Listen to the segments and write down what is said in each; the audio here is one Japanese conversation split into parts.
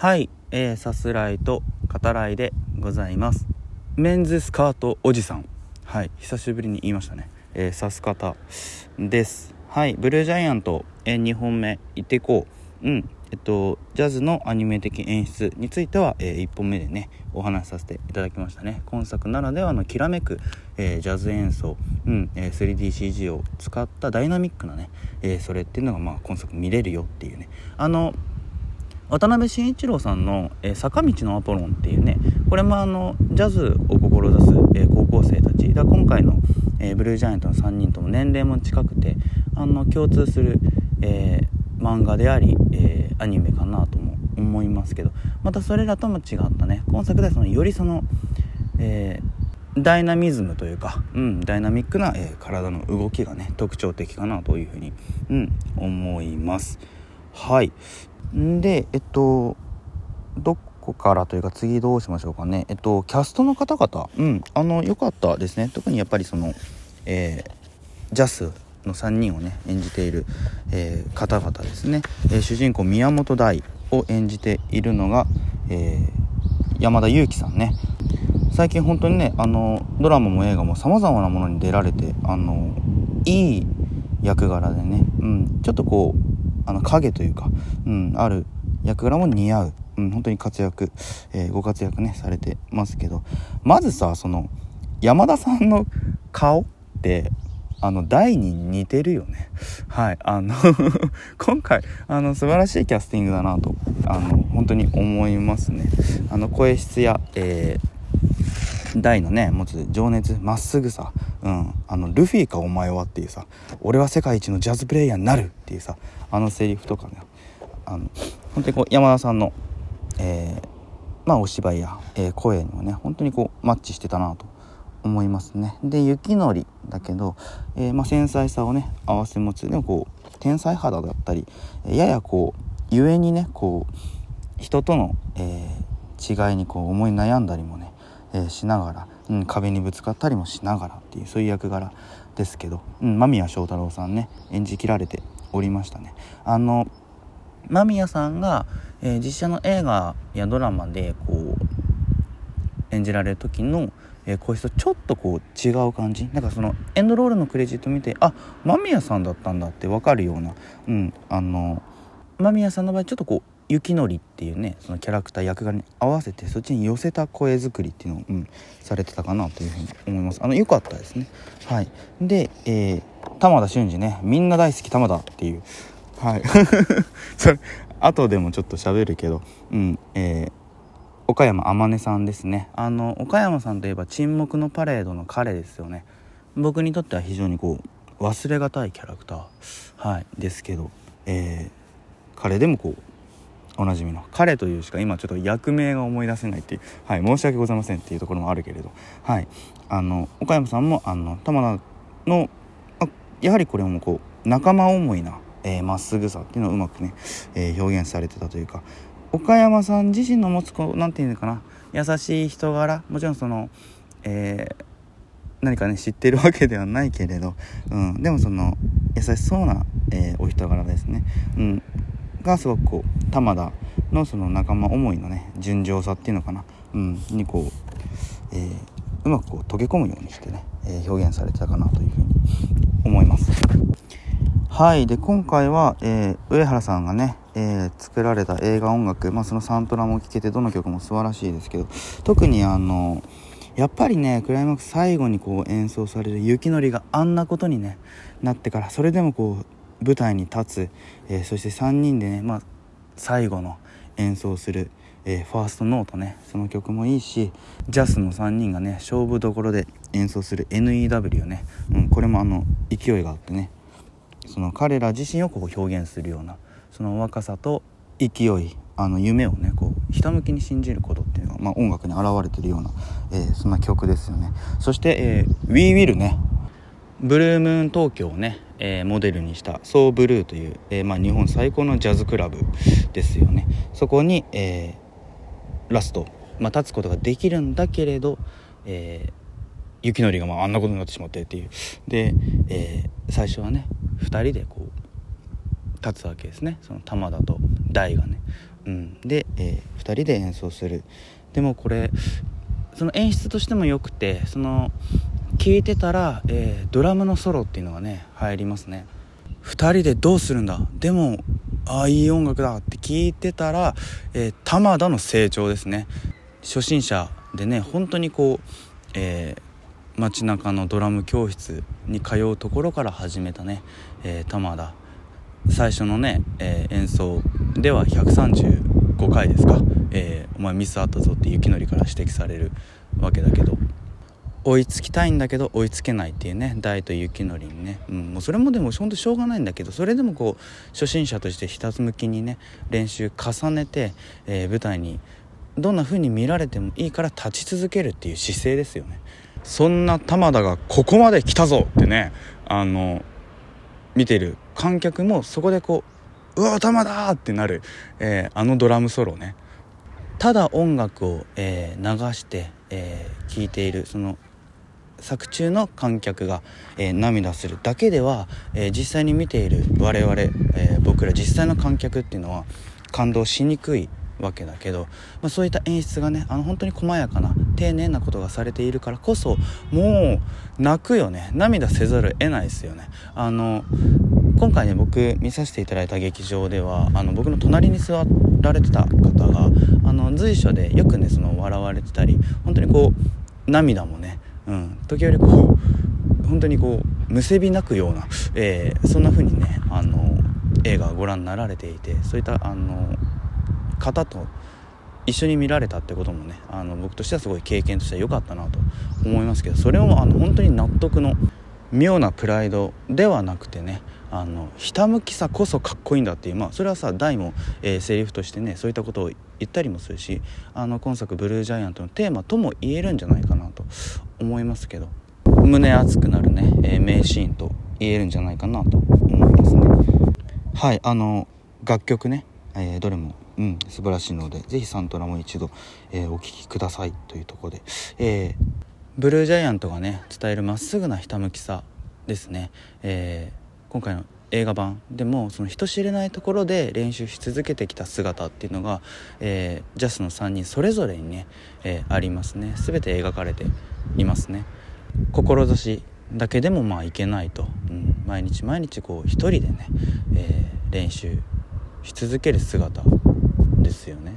はい、えー、さすらいと語らいでございます。メンズスカートおじさん。はい久しぶりに言いましたね、えー、さす方です。はいブルージャイアント、えー、2本目いっていこう。うんえっとジャズのアニメ的演出については、えー、1本目でねお話しさせていただきましたね。今作ならではのきらめく、えー、ジャズ演奏、うんえー、3DCG を使ったダイナミックなね、えー、それっていうのがまあ今作見れるよっていうね。あの渡辺慎一郎さんの、えー、坂道のアポロン」っていうねこれもあのジャズを志す、えー、高校生たち。だ今回の、えー、ブルージャイアントの3人とも年齢も近くてあの共通する、え漫画であり、えアニメかなとも思いますけどまたそれらとも違ったね今作ではそのよりその、えダイナミズムというか、うん、ダイナミックな、え体の動きがね特徴的かなというふうに、うん、思います。はい。でえっとどこからというか次どうしましょうかね。えっとキャストの方々。うん。あの良かったですね。特にやっぱりそのえー、ジャスの3人をね演じている、えー、方々ですね、えー、主人公宮本大を演じているのが、え山田裕貴さんね。最近本当にねあのドラマも映画もさまざまなものに出られてあのいい役柄でね、うん、ちょっとこうあの影というか、うん、ある役柄も似合う、うん、本当に活躍、えー、ご活躍ねされてますけど。まずさその山田さんの顔ってあの大に似てるよね。はいあの 今回あの素晴らしいキャスティングだなとあの本当に思いますね。あの声質や、えー、大のね持つ情熱まっすぐさうん、あのルフィかお前はっていうさ俺は世界一のジャズプレイヤーになるっていうさあのセリフとかね。あの本当にこう山田さんの、えー、まあお芝居や、えー、声にもね本当にこうマッチしてたなと思いますね。で雪のりだけど、えー、まあ、繊細さをね合わせ持つでもこう天才肌だったりややこう故にねこう人との、え違いにこう思い悩んだりもね、えしながらうん、壁にぶつかったりもしながらっていうそういう役柄ですけど、うん、間宮祥太朗さんね演じきられておりましたね。あの間宮さんが、えー、実写の映画やドラマでこう演じられる時の、えー、声質とちょっとこう違う感じなんかそのエンドロールのクレジット見てあ間宮さんだったんだって分かるような、うん、あの間宮さんの場合ちょっとこう雪のりっていうねそのキャラクター役柄に合わせてそっちに寄せた声作りっていうのを、うん、されてたかなというふうに思います。あの良かったですね。はい。で、えー、玉田俊二ね。みんな大好き玉田っていう。はい。それ後でもちょっと喋るけどうんえー岡山天音さんですね。あの岡山さんといえば沈黙のパレードの彼ですよね。僕にとっては非常にこう忘れがたいキャラクター。はい。ですけど、えー、彼でもこうおなじみの彼というしか今ちょっと役名が思い出せないっていう、はい、申し訳ございませんっていうところもあるけれど、はい、あの岡山さんもあの玉田のあやはりこれもこう仲間思いなま、えー、っすぐさっていうのをうまくね、えー、表現されてたというか岡山さん自身の持つこう何て言うのかな優しい人柄もちろんその、えー、何かね知ってるわけではないけれど、うん、でもその優しそうな、えー、お人柄ですね、うん、がすごくこう玉田のその仲間思いのね純情さっていうのかな、うん、にこう、えー、うまくこう溶け込むようにしてね、えー、表現されてたかなというふうに思います。はいで今回は、えー、上原さんがね、え作られた映画音楽、まあ、そのサントラも聴けてどの曲も素晴らしいですけど特にあのやっぱりねクライマックス最後にこう演奏される雪のりがあんなことにねなってからそれでもこう舞台に立つ、えー、そして3人でね、まあ、最後の演奏する、えー、ファーストノートねその曲もいいしジャスの3人がね勝負どころで演奏する NEW ね、うん、これもあの勢いがあってねその彼ら自身をこう表現するようなその若さと勢いあの夢をねこうひたむきに信じることっていうのが、まあ、音楽に表れてるような、えー、そんな曲ですよね。そして、えー、We Will ね。ブルームーン東京をねえー、モデルにしたソーブルーという、えー、まあ、日本最高のジャズクラブですよね。そこに、えー、ラスト、まあ、立つことができるんだけれど、え雪のりがまああんなことになってしまってっていう。で、え最初はね2人でこう立つわけですね。その玉田と大がね。うん、で、え、2人で演奏する。でもこれその演出としてもよくてその聴いてたら、えー、ドラムのソロっていうのがね入りますね。2人でどうするんだ？でもああいい音楽だ。って聞いてたら、えー、玉田の成長ですね。初心者でね本当にこう、えー、街中のドラム教室に通うところから始めたね、えー、玉田。最初のね、えー、演奏では135回ですか、えー、お前ミスあったぞって雪のりから指摘されるわけだけど。追いつきたいんだけど追いつけないっていうね大と雪のりにね、うん、もうそれもでもほんとしょうがないんだけどそれでもこう初心者としてひたす向きにね練習重ねて、えー、舞台にどんな風に見られてもいいから立ち続けるっていう姿勢ですよねそんな玉田がここまで来たぞってねあの見てる観客もそこでこう「うわ玉だ!」ってなる、えー、あのドラムソロねただ音楽を、えー、流して、えー、聴いているその作中の観客が、えー、涙するだけでは、えー、実際に見ている我々、えー、僕ら実際の観客っていうのは感動しにくいわけだけど、まあ、そういった演出がねあの本当に細やかな丁寧なことがされているからこそもう泣くよね。涙せざるを得ないですよね。あの今回ね僕見させていただいた劇場ではあの僕の隣に座られてた方があの随所でよくねその笑われてたり本当にこう涙もね、うん、時折こう本当にこうむせび泣くような、えー、そんな風にねあの映画をご覧になられていてそういったあの方と一緒に見られたってこともねあの僕としてはすごい経験としては良かったなと思いますけどそれもあの本当に納得の妙なプライドではなくてねあのひたむきさこそかっこいいんだっていうまあそれはさ大も、えー、セリフとしてねそういったことを言ったりもするしあの今作「ブルージャイアント」のテーマとも言えるんじゃないかなと思いますけど胸熱くなるね、えー、名シーンと言えるんじゃないかなと思いますね。はいあの楽曲ね、えー、どれもうん、素晴らしいのでぜひサントラも一度、えー、お聴きくださいというところで、えー、ブルージャイアントがね伝えるまっすぐなひたむきさですね、えー、今回の映画版。でもその人知れないところで練習し続けてきた姿っていうのが、えー、ジャスの3人それぞれにね、えー、ありますね。全て描かれていますね。志だけでもまあいけないと、うん、毎日毎日こう一人でね、えー、練習し続ける姿ですよね。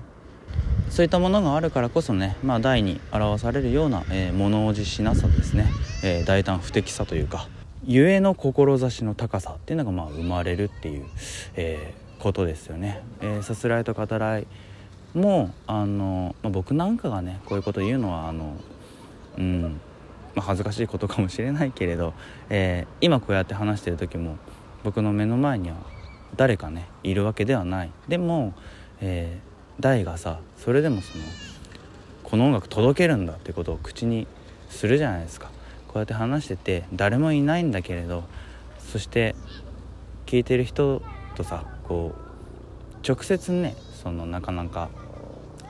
そういったものがあるからこそね、まあ、大に表されるような、え、物おじしなさですね、え、大胆不敵さというかゆえの志の高さっていうのがまあ生まれるっていう、えー、ことですよね。えー、さすらいと語らいもあの、まあ、僕なんかがねこういうこと言うのはあの、うんまあ、恥ずかしいことかもしれないけれど、えー、今こうやって話してる時も僕の目の前には誰かねいるわけではない。でもえー、大がさそれでもそのこの音楽届けるんだってことを口にするじゃないですかこうやって話してて誰もいないんだけれどそして聞いてる人とさこう直接ねそのなかなか、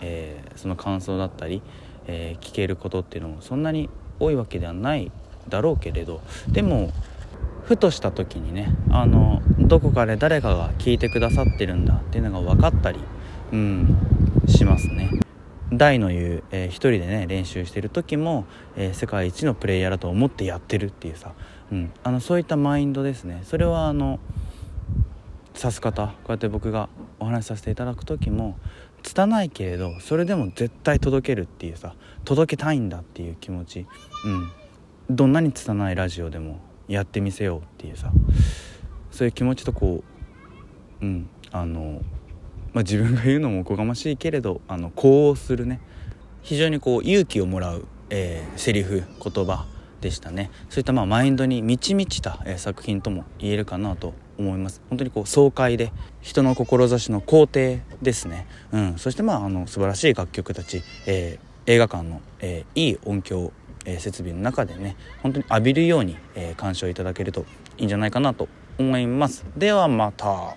えー、その感想だったり、えー、聞けることっていうのもそんなに多いわけではないだろうけれどでもふとした時にねあのどこかで誰かが聞いてくださってるんだっていうのが分かったりうん、しますね。大の言う、えー、一人でね練習してる時も、えー、世界一のプレイヤーだと思ってやってるっていうさ、うん、あのそういったマインドですね。それはあの指す方こうやって僕がお話しさせていただく時も拙いけれどそれでも絶対届けるっていうさ届けたいんだっていう気持ち、うん、どんなに拙いラジオでもやってみせようっていうさそういう気持ちとこううん。あのまあ、自分が言うのもおこがましいけれどあの呼応するね。非常にこう勇気をもらう、えー、セリフ言葉でしたね。そういったまあマインドに満ち満ちた、えー、作品とも言えるかなと思います。本当にこう爽快で人の志の肯定ですね、うん、そしてまああの素晴らしい楽曲たち、えー、映画館の、えー、いい音響、えー、設備の中でね本当に浴びるように、えー、鑑賞いただけるといいんじゃないかなと思います。ではまた。